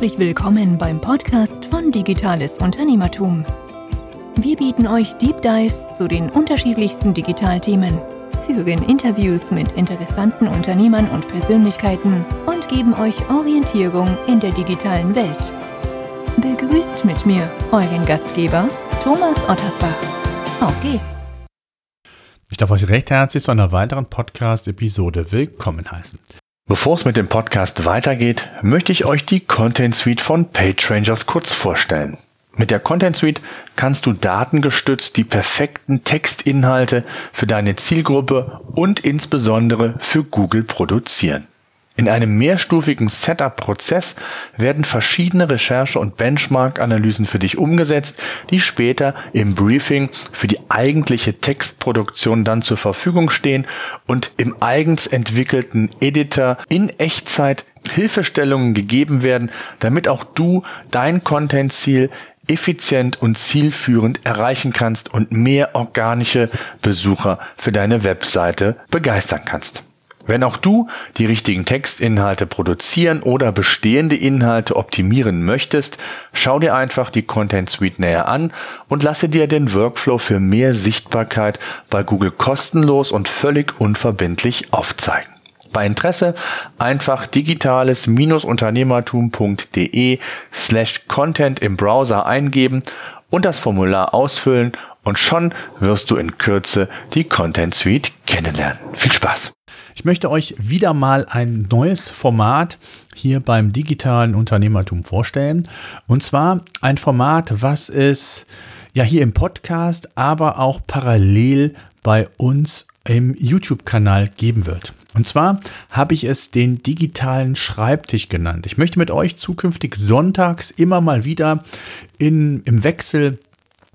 Herzlich willkommen beim Podcast von Digitales Unternehmertum. Wir bieten euch Deep Dives zu den unterschiedlichsten Digitalthemen, führen Interviews mit interessanten Unternehmern und Persönlichkeiten und geben euch Orientierung in der digitalen Welt. Begrüßt mit mir euren Gastgeber Thomas Ottersbach. Auf geht's! Ich darf euch recht herzlich zu einer weiteren Podcast-Episode willkommen heißen. Bevor es mit dem Podcast weitergeht, möchte ich euch die Content Suite von PageRangers kurz vorstellen. Mit der Content Suite kannst du datengestützt die perfekten Textinhalte für deine Zielgruppe und insbesondere für Google produzieren. In einem mehrstufigen Setup-Prozess werden verschiedene Recherche- und Benchmark-Analysen für dich umgesetzt, die später im Briefing für die eigentliche Textproduktion dann zur Verfügung stehen und im eigens entwickelten Editor in Echtzeit Hilfestellungen gegeben werden, damit auch du dein Content-Ziel effizient und zielführend erreichen kannst und mehr organische Besucher für deine Webseite begeistern kannst. Wenn auch du die richtigen Textinhalte produzieren oder bestehende Inhalte optimieren möchtest, schau dir einfach die Content Suite näher an und lasse dir den Workflow für mehr Sichtbarkeit bei Google kostenlos und völlig unverbindlich aufzeigen. Bei Interesse einfach digitales-unternehmertum.de slash content im Browser eingeben und das Formular ausfüllen und schon wirst du in Kürze die Content Suite kennenlernen. Viel Spaß! Ich möchte euch wieder mal ein neues Format hier beim digitalen Unternehmertum vorstellen. Und zwar ein Format, was es ja hier im Podcast, aber auch parallel bei uns im YouTube-Kanal geben wird. Und zwar habe ich es den digitalen Schreibtisch genannt. Ich möchte mit euch zukünftig sonntags immer mal wieder in, im Wechsel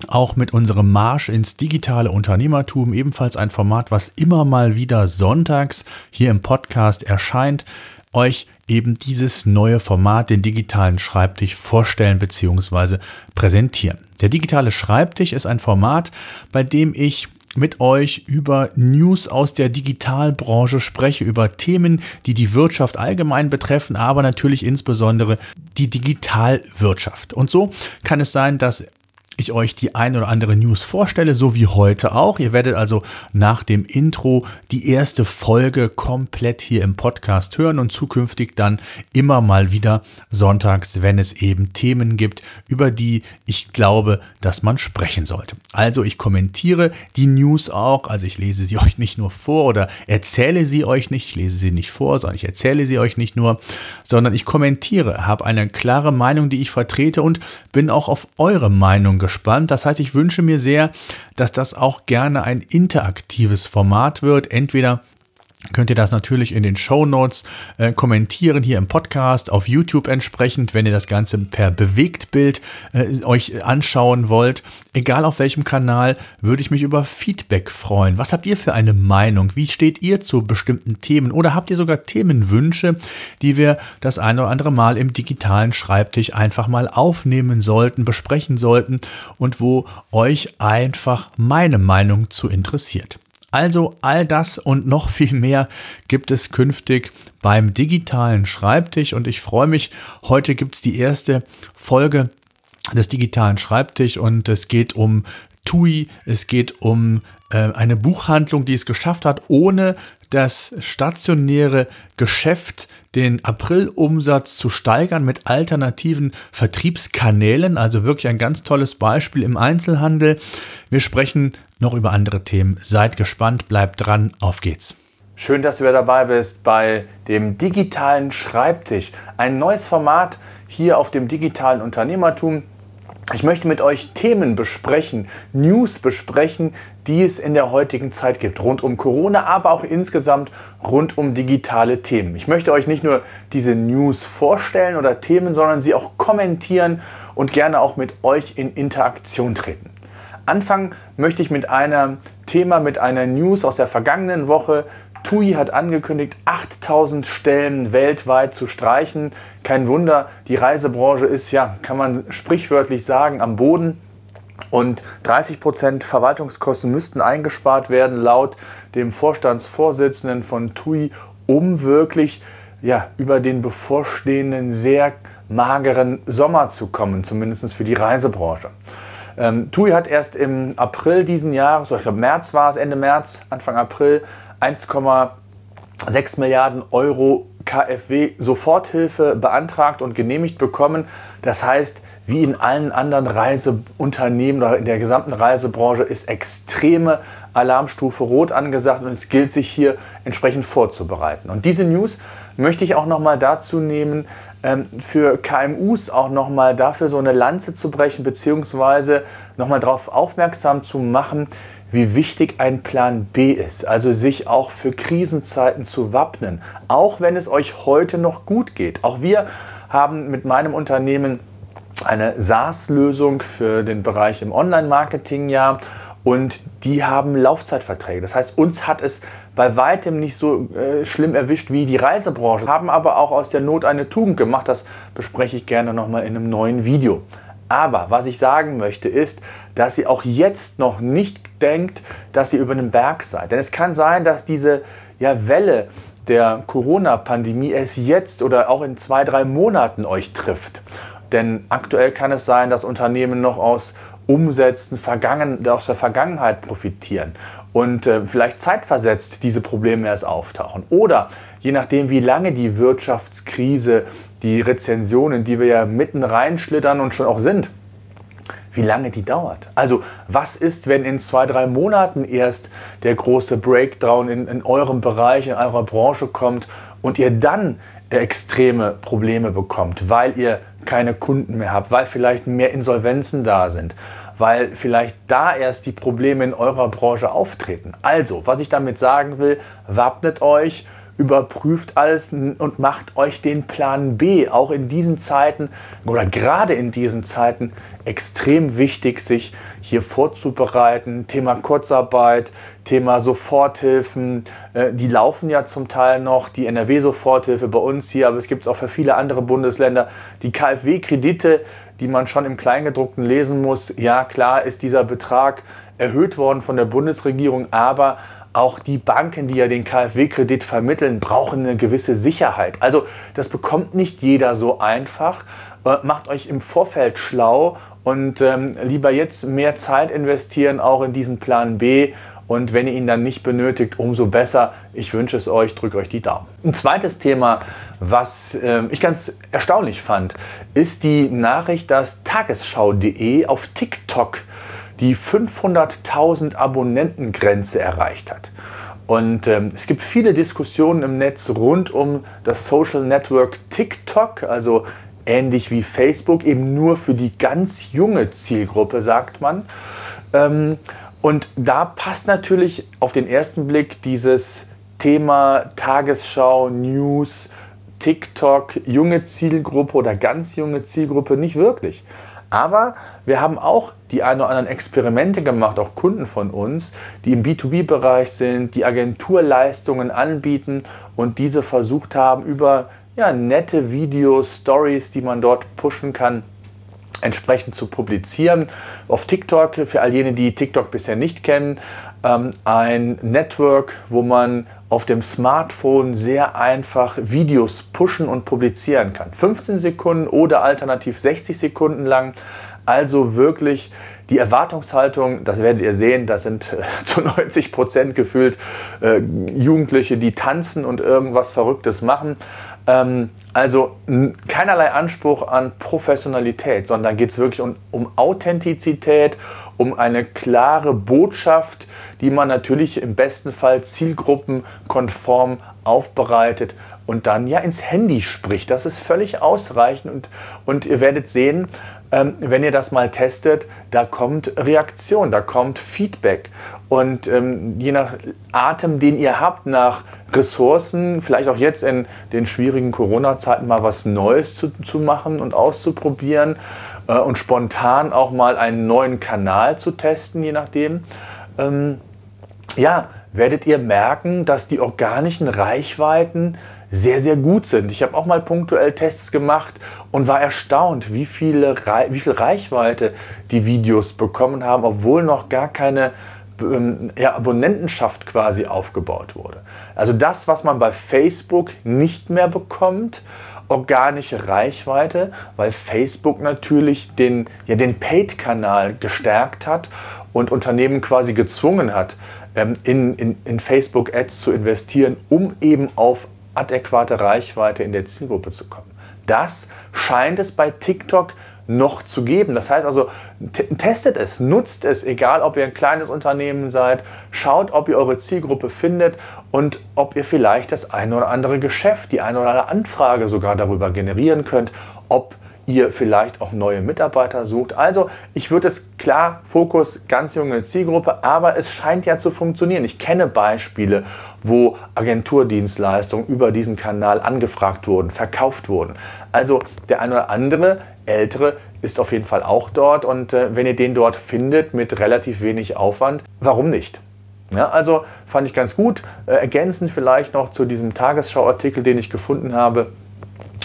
auch mit unserem Marsch ins digitale Unternehmertum, ebenfalls ein Format, was immer mal wieder sonntags hier im Podcast erscheint, euch eben dieses neue Format, den digitalen Schreibtisch, vorstellen bzw. präsentieren. Der digitale Schreibtisch ist ein Format, bei dem ich mit euch über News aus der Digitalbranche spreche, über Themen, die die Wirtschaft allgemein betreffen, aber natürlich insbesondere die Digitalwirtschaft. Und so kann es sein, dass ich euch die ein oder andere News vorstelle, so wie heute auch. Ihr werdet also nach dem Intro die erste Folge komplett hier im Podcast hören und zukünftig dann immer mal wieder sonntags, wenn es eben Themen gibt, über die ich glaube, dass man sprechen sollte. Also ich kommentiere die News auch, also ich lese sie euch nicht nur vor oder erzähle sie euch nicht, ich lese sie nicht vor, sondern ich erzähle sie euch nicht nur, sondern ich kommentiere, habe eine klare Meinung, die ich vertrete und bin auch auf eure Meinung gespannt. Das heißt, ich wünsche mir sehr, dass das auch gerne ein interaktives Format wird. Entweder könnt ihr das natürlich in den Show Notes äh, kommentieren hier im Podcast, auf YouTube entsprechend, wenn ihr das Ganze per Bewegtbild äh, euch anschauen wollt. Egal auf welchem Kanal, würde ich mich über Feedback freuen. Was habt ihr für eine Meinung? Wie steht ihr zu bestimmten Themen? Oder habt ihr sogar Themenwünsche, die wir das eine oder andere Mal im digitalen Schreibtisch einfach mal aufnehmen sollten, besprechen sollten und wo euch einfach meine Meinung zu interessiert? Also all das und noch viel mehr gibt es künftig beim digitalen Schreibtisch. Und ich freue mich, heute gibt es die erste Folge des digitalen Schreibtisch. Und es geht um TUI, es geht um eine Buchhandlung, die es geschafft hat, ohne das stationäre Geschäft den Aprilumsatz zu steigern mit alternativen Vertriebskanälen. Also wirklich ein ganz tolles Beispiel im Einzelhandel. Wir sprechen noch über andere Themen. Seid gespannt, bleibt dran, auf geht's. Schön, dass du wieder dabei bist bei dem digitalen Schreibtisch. Ein neues Format hier auf dem digitalen Unternehmertum. Ich möchte mit euch Themen besprechen, News besprechen, die es in der heutigen Zeit gibt, rund um Corona, aber auch insgesamt rund um digitale Themen. Ich möchte euch nicht nur diese News vorstellen oder Themen, sondern sie auch kommentieren und gerne auch mit euch in Interaktion treten. Anfangen möchte ich mit einem Thema, mit einer News aus der vergangenen Woche. TUI hat angekündigt, 8000 Stellen weltweit zu streichen. Kein Wunder, die Reisebranche ist ja, kann man sprichwörtlich sagen, am Boden. Und 30 Prozent Verwaltungskosten müssten eingespart werden, laut dem Vorstandsvorsitzenden von TUI, um wirklich ja, über den bevorstehenden, sehr mageren Sommer zu kommen, zumindest für die Reisebranche. Ähm, TUI hat erst im April diesen Jahres, ich glaube März war es, Ende März, Anfang April, 1,6 Milliarden Euro KfW Soforthilfe beantragt und genehmigt bekommen. Das heißt, wie in allen anderen Reiseunternehmen oder in der gesamten Reisebranche ist extreme Alarmstufe Rot angesagt und es gilt sich hier entsprechend vorzubereiten. Und diese News möchte ich auch nochmal dazu nehmen, ähm, für KMUs auch nochmal dafür so eine Lanze zu brechen, beziehungsweise nochmal darauf aufmerksam zu machen, wie wichtig ein Plan B ist, also sich auch für Krisenzeiten zu wappnen, auch wenn es euch heute noch gut geht. Auch wir haben mit meinem Unternehmen eine SaaS-Lösung für den Bereich im Online-Marketing ja und die haben Laufzeitverträge. Das heißt, uns hat es bei weitem nicht so äh, schlimm erwischt wie die Reisebranche, haben aber auch aus der Not eine Tugend gemacht. Das bespreche ich gerne nochmal in einem neuen Video. Aber was ich sagen möchte ist, dass ihr auch jetzt noch nicht denkt, dass ihr über den Berg seid. Denn es kann sein, dass diese ja, Welle der Corona-Pandemie es jetzt oder auch in zwei, drei Monaten euch trifft. Denn aktuell kann es sein, dass Unternehmen noch aus Umsätzen vergangen, aus der Vergangenheit profitieren und äh, vielleicht zeitversetzt diese Probleme erst auftauchen. Oder je nachdem, wie lange die Wirtschaftskrise, die Rezensionen, die wir ja mitten reinschlittern und schon auch sind, wie lange die dauert. Also was ist, wenn in zwei, drei Monaten erst der große Breakdown in, in eurem Bereich, in eurer Branche kommt und ihr dann extreme Probleme bekommt, weil ihr keine Kunden mehr habt, weil vielleicht mehr Insolvenzen da sind, weil vielleicht da erst die Probleme in eurer Branche auftreten. Also, was ich damit sagen will, wappnet euch, überprüft alles und macht euch den Plan B. Auch in diesen Zeiten oder gerade in diesen Zeiten extrem wichtig, sich hier vorzubereiten. Thema Kurzarbeit, Thema Soforthilfen, äh, die laufen ja zum Teil noch, die NRW-Soforthilfe bei uns hier, aber es gibt es auch für viele andere Bundesländer. Die KfW-Kredite, die man schon im Kleingedruckten lesen muss, ja klar ist dieser Betrag erhöht worden von der Bundesregierung, aber auch die Banken, die ja den KfW-Kredit vermitteln, brauchen eine gewisse Sicherheit. Also das bekommt nicht jeder so einfach. Äh, macht euch im Vorfeld schlau und ähm, lieber jetzt mehr Zeit investieren, auch in diesen Plan B. Und wenn ihr ihn dann nicht benötigt, umso besser. Ich wünsche es euch, drücke euch die Daumen. Ein zweites Thema, was äh, ich ganz erstaunlich fand, ist die Nachricht, dass tagesschau.de auf TikTok die 500.000 Abonnentengrenze erreicht hat. Und ähm, es gibt viele Diskussionen im Netz rund um das Social Network TikTok, also ähnlich wie Facebook, eben nur für die ganz junge Zielgruppe, sagt man. Ähm, und da passt natürlich auf den ersten Blick dieses Thema Tagesschau, News, TikTok, junge Zielgruppe oder ganz junge Zielgruppe nicht wirklich. Aber wir haben auch die ein oder anderen Experimente gemacht, auch Kunden von uns, die im B2B-Bereich sind, die Agenturleistungen anbieten und diese versucht haben, über ja, nette Videos, Stories, die man dort pushen kann, entsprechend zu publizieren. Auf TikTok, für all jene, die TikTok bisher nicht kennen, ähm, ein Network, wo man auf dem Smartphone sehr einfach Videos pushen und publizieren kann. 15 Sekunden oder alternativ 60 Sekunden lang. Also wirklich die Erwartungshaltung, das werdet ihr sehen, das sind äh, zu 90 Prozent gefühlt äh, Jugendliche, die tanzen und irgendwas Verrücktes machen. Ähm, also keinerlei Anspruch an Professionalität, sondern geht es wirklich um, um Authentizität, um eine klare Botschaft, die man natürlich im besten Fall zielgruppenkonform aufbereitet und dann ja ins Handy spricht. Das ist völlig ausreichend und, und ihr werdet sehen, ähm, wenn ihr das mal testet, da kommt Reaktion, da kommt Feedback. Und ähm, je nach Atem, den ihr habt, nach Ressourcen, vielleicht auch jetzt in den schwierigen Corona-Zeiten mal was Neues zu, zu machen und auszuprobieren äh, und spontan auch mal einen neuen Kanal zu testen, je nachdem. Ähm, ja, werdet ihr merken, dass die organischen Reichweiten sehr, sehr gut sind. Ich habe auch mal punktuell Tests gemacht und war erstaunt, wie, viele, wie viel Reichweite die Videos bekommen haben, obwohl noch gar keine ähm, ja, Abonnentenschaft quasi aufgebaut wurde. Also das, was man bei Facebook nicht mehr bekommt, organische Reichweite, weil Facebook natürlich den, ja, den Paid-Kanal gestärkt hat und Unternehmen quasi gezwungen hat, ähm, in, in, in Facebook-Ads zu investieren, um eben auf adäquate Reichweite in der Zielgruppe zu kommen. Das scheint es bei TikTok noch zu geben. Das heißt also, testet es, nutzt es, egal ob ihr ein kleines Unternehmen seid, schaut, ob ihr eure Zielgruppe findet und ob ihr vielleicht das eine oder andere Geschäft, die eine oder andere Anfrage sogar darüber generieren könnt, ob ihr vielleicht auch neue Mitarbeiter sucht. Also ich würde es klar, Fokus, ganz junge Zielgruppe, aber es scheint ja zu funktionieren. Ich kenne Beispiele, wo Agenturdienstleistungen über diesen Kanal angefragt wurden, verkauft wurden. Also der eine oder andere ältere ist auf jeden Fall auch dort und äh, wenn ihr den dort findet mit relativ wenig Aufwand, warum nicht? Ja, also fand ich ganz gut. Äh, ergänzend vielleicht noch zu diesem Tagesschauartikel, den ich gefunden habe.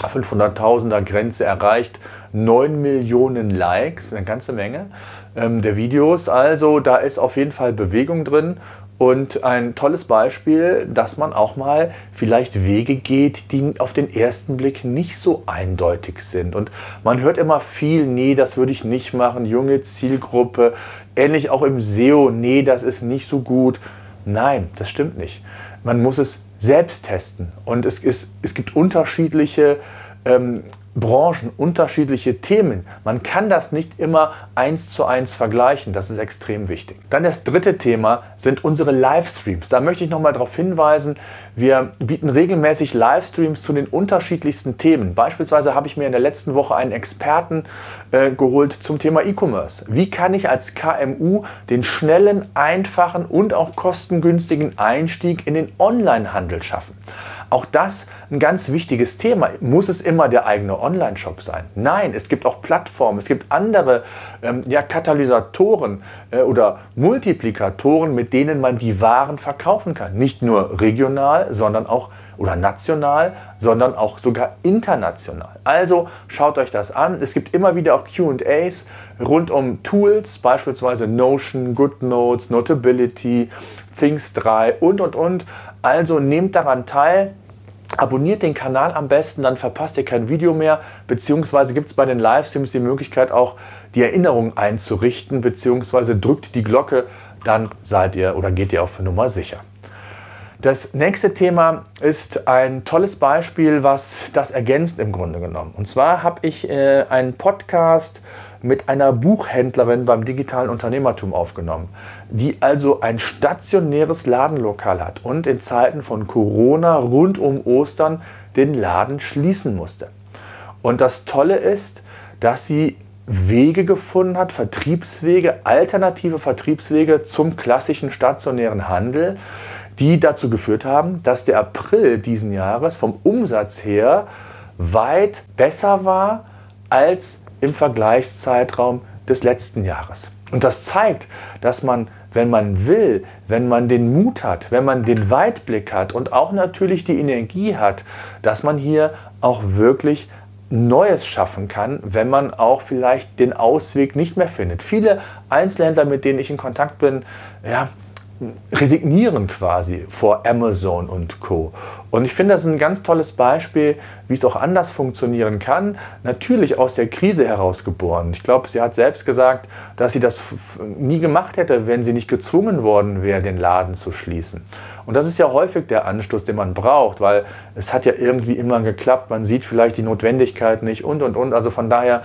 500.000er Grenze erreicht, 9 Millionen Likes, eine ganze Menge ähm, der Videos. Also da ist auf jeden Fall Bewegung drin und ein tolles Beispiel, dass man auch mal vielleicht Wege geht, die auf den ersten Blick nicht so eindeutig sind. Und man hört immer viel, nee, das würde ich nicht machen, junge Zielgruppe, ähnlich auch im SEO, nee, das ist nicht so gut. Nein, das stimmt nicht. Man muss es selbst testen. Und es, ist, es gibt unterschiedliche ähm, Branchen, unterschiedliche Themen. Man kann das nicht immer eins zu eins vergleichen. Das ist extrem wichtig. Dann das dritte Thema sind unsere Livestreams. Da möchte ich nochmal darauf hinweisen, wir bieten regelmäßig Livestreams zu den unterschiedlichsten Themen. Beispielsweise habe ich mir in der letzten Woche einen Experten äh, geholt zum Thema E-Commerce. Wie kann ich als KMU den schnellen, einfachen und auch kostengünstigen Einstieg in den Onlinehandel schaffen? Auch das ein ganz wichtiges Thema. Muss es immer der eigene Online-Shop sein? Nein, es gibt auch Plattformen, es gibt andere ähm, ja, Katalysatoren äh, oder Multiplikatoren, mit denen man die Waren verkaufen kann. Nicht nur regional, sondern auch oder national, sondern auch sogar international. Also schaut euch das an. Es gibt immer wieder auch QAs rund um Tools, beispielsweise Notion, GoodNotes, Notability, Things 3 und und und. Also nehmt daran teil. Abonniert den Kanal am besten, dann verpasst ihr kein Video mehr. Beziehungsweise gibt es bei den Livestreams die Möglichkeit auch die Erinnerung einzurichten, beziehungsweise drückt die Glocke, dann seid ihr oder geht ihr auf Nummer sicher. Das nächste Thema ist ein tolles Beispiel, was das ergänzt im Grunde genommen. Und zwar habe ich äh, einen Podcast mit einer Buchhändlerin beim digitalen Unternehmertum aufgenommen, die also ein stationäres Ladenlokal hat und in Zeiten von Corona rund um Ostern den Laden schließen musste. Und das Tolle ist, dass sie Wege gefunden hat, Vertriebswege, alternative Vertriebswege zum klassischen stationären Handel, die dazu geführt haben, dass der April diesen Jahres vom Umsatz her weit besser war als im Vergleichszeitraum des letzten Jahres. Und das zeigt, dass man, wenn man will, wenn man den Mut hat, wenn man den Weitblick hat und auch natürlich die Energie hat, dass man hier auch wirklich Neues schaffen kann, wenn man auch vielleicht den Ausweg nicht mehr findet. Viele Einzelhändler, mit denen ich in Kontakt bin, ja, resignieren quasi vor Amazon und Co. Und ich finde das ein ganz tolles Beispiel, wie es auch anders funktionieren kann. Natürlich aus der Krise heraus geboren. Ich glaube, sie hat selbst gesagt, dass sie das nie gemacht hätte, wenn sie nicht gezwungen worden wäre, den Laden zu schließen. Und das ist ja häufig der Anstoß, den man braucht, weil es hat ja irgendwie immer geklappt. Man sieht vielleicht die Notwendigkeit nicht und, und, und. Also von daher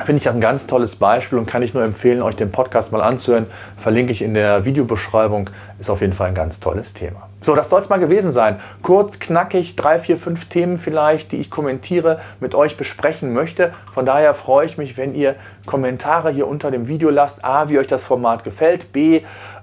finde ich das ein ganz tolles Beispiel und kann ich nur empfehlen, euch den Podcast mal anzuhören. Verlinke ich in der Videobeschreibung. Ist auf jeden Fall ein ganz tolles Thema. So, das soll es mal gewesen sein. Kurz, knackig, drei, vier, fünf Themen vielleicht, die ich kommentiere, mit euch besprechen möchte. Von daher freue ich mich, wenn ihr Kommentare hier unter dem Video lasst. A, wie euch das Format gefällt. B,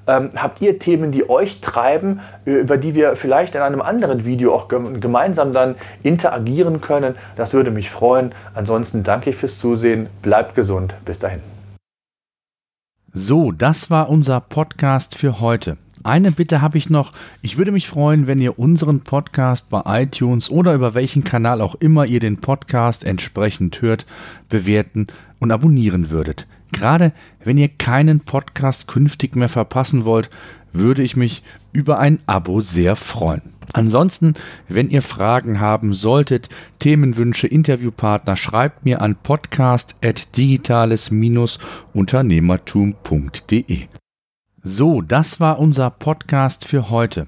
ähm, habt ihr Themen, die euch treiben, äh, über die wir vielleicht in einem anderen Video auch gemeinsam dann interagieren können? Das würde mich freuen. Ansonsten danke ich fürs Zusehen. Bleibt gesund. Bis dahin. So, das war unser Podcast für heute. Eine Bitte habe ich noch. Ich würde mich freuen, wenn ihr unseren Podcast bei iTunes oder über welchen Kanal auch immer ihr den Podcast entsprechend hört, bewerten und abonnieren würdet. Gerade wenn ihr keinen Podcast künftig mehr verpassen wollt, würde ich mich über ein Abo sehr freuen. Ansonsten, wenn ihr Fragen haben solltet, Themenwünsche, Interviewpartner, schreibt mir an podcast.digitales-unternehmertum.de. So, das war unser Podcast für heute.